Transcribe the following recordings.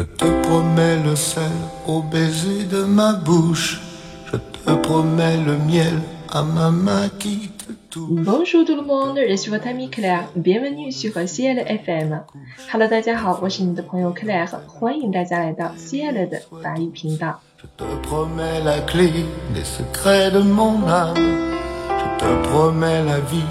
Je te promets le sel au baiser de ma bouche. Je te promets le miel à ma main qui te touche. Bonjour tout le monde, je suis votre ami Claire. Bienvenue sur CL FM. Hello，大家好，我是你的朋友 Claire，欢迎大家来到 CL 的法语频道。 Je te promets la clé des secrets de mon âme. Je te promets la vie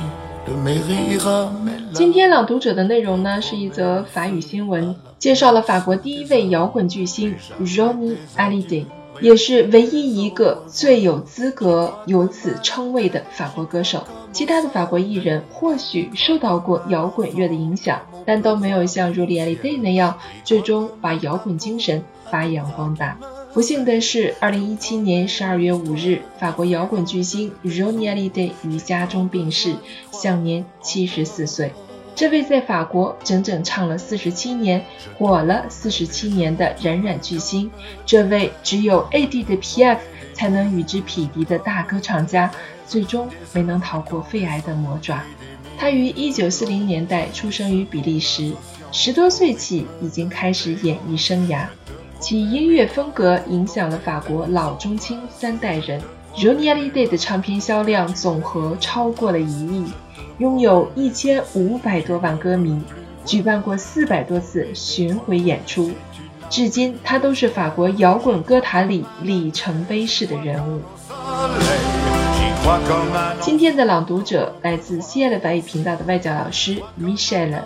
de mes rires, à mes 今天朗读者的内容呢，是一则法语新闻，介绍了法国第一位摇滚巨星 Johnny Hallyday，也是唯一一个最有资格有此称谓的法国歌手。其他的法国艺人或许受到过摇滚乐的影响，但都没有像 Johnny Hallyday 那样，最终把摇滚精神发扬光大。不幸的是，二零一七年十二月五日，法国摇滚巨星 Johnny Hallyday 于家中病逝，享年七十四岁。这位在法国整整唱了四十七年、火了四十七年的冉冉巨星，这位只有 AD 的 PF 才能与之匹敌的大歌唱家，最终没能逃过肺癌的魔爪。他于一九四零年代出生于比利时，十多岁起已经开始演艺生涯，其音乐风格影响了法国老中青三代人。Johnny Hallyday 的唱片销量总和超过了一亿。拥有一千五百多万歌迷，举办过四百多次巡回演出，至今他都是法国摇滚歌坛里里程碑式的人物。今天的朗读者来自 CL 法语频道的外教老师 Michelle，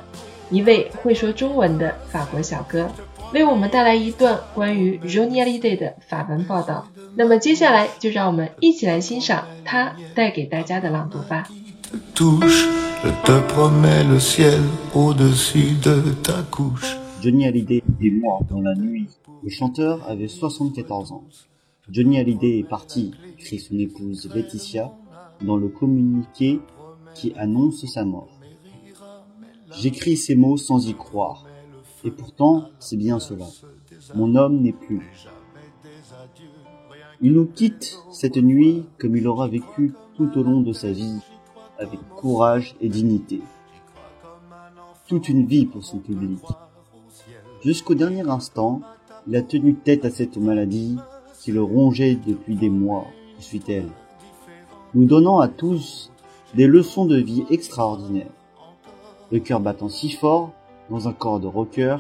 一位会说中文的法国小哥，为我们带来一段关于 Johnny Hallyday 的法文报道。那么接下来就让我们一起来欣赏他带给大家的朗读吧。Touche. Je te promets le ciel au-dessus de ta couche. Johnny Hallyday est mort dans la nuit. Le chanteur avait 74 ans. Johnny Hallyday est parti, écrit son épouse Laetitia dans le communiqué qui annonce sa mort. J'écris ces mots sans y croire. Et pourtant, c'est bien cela. Mon homme n'est plus. Il nous quitte cette nuit comme il aura vécu tout au long de sa vie, avec courage et dignité. Toute une vie pour son public. Jusqu'au dernier instant, il a tenu tête à cette maladie qui le rongeait depuis des mois, poursuit-elle, nous donnant à tous des leçons de vie extraordinaires. Le cœur battant si fort dans un corps de rocker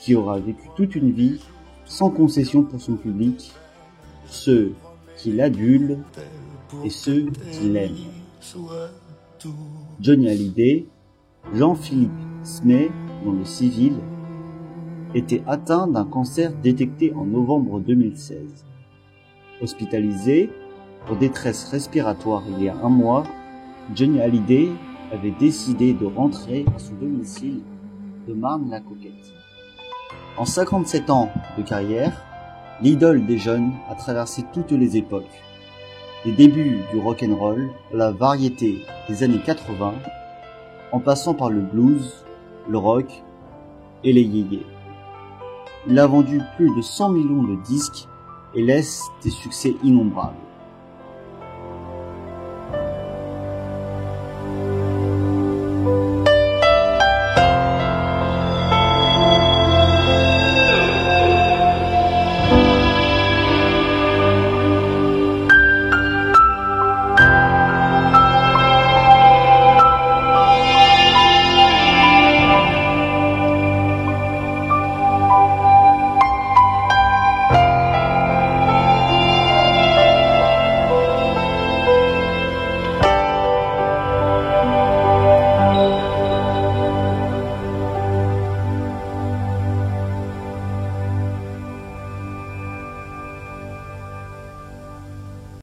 qui aura vécu toute une vie sans concession pour son public, ceux qui l'adulent et ceux qui l'aiment. Johnny Hallyday, Jean-Philippe Smay, dans le civil, était atteint d'un cancer détecté en novembre 2016. Hospitalisé pour détresse respiratoire il y a un mois, Johnny Hallyday avait décidé de rentrer à son domicile de Marne-la-Coquette. En 57 ans de carrière, l'idole des jeunes a traversé toutes les époques. Les débuts du rock'n'roll, la variété des années 80, en passant par le blues, le rock et les yéyés. Il a vendu plus de 100 millions de disques et laisse des succès innombrables.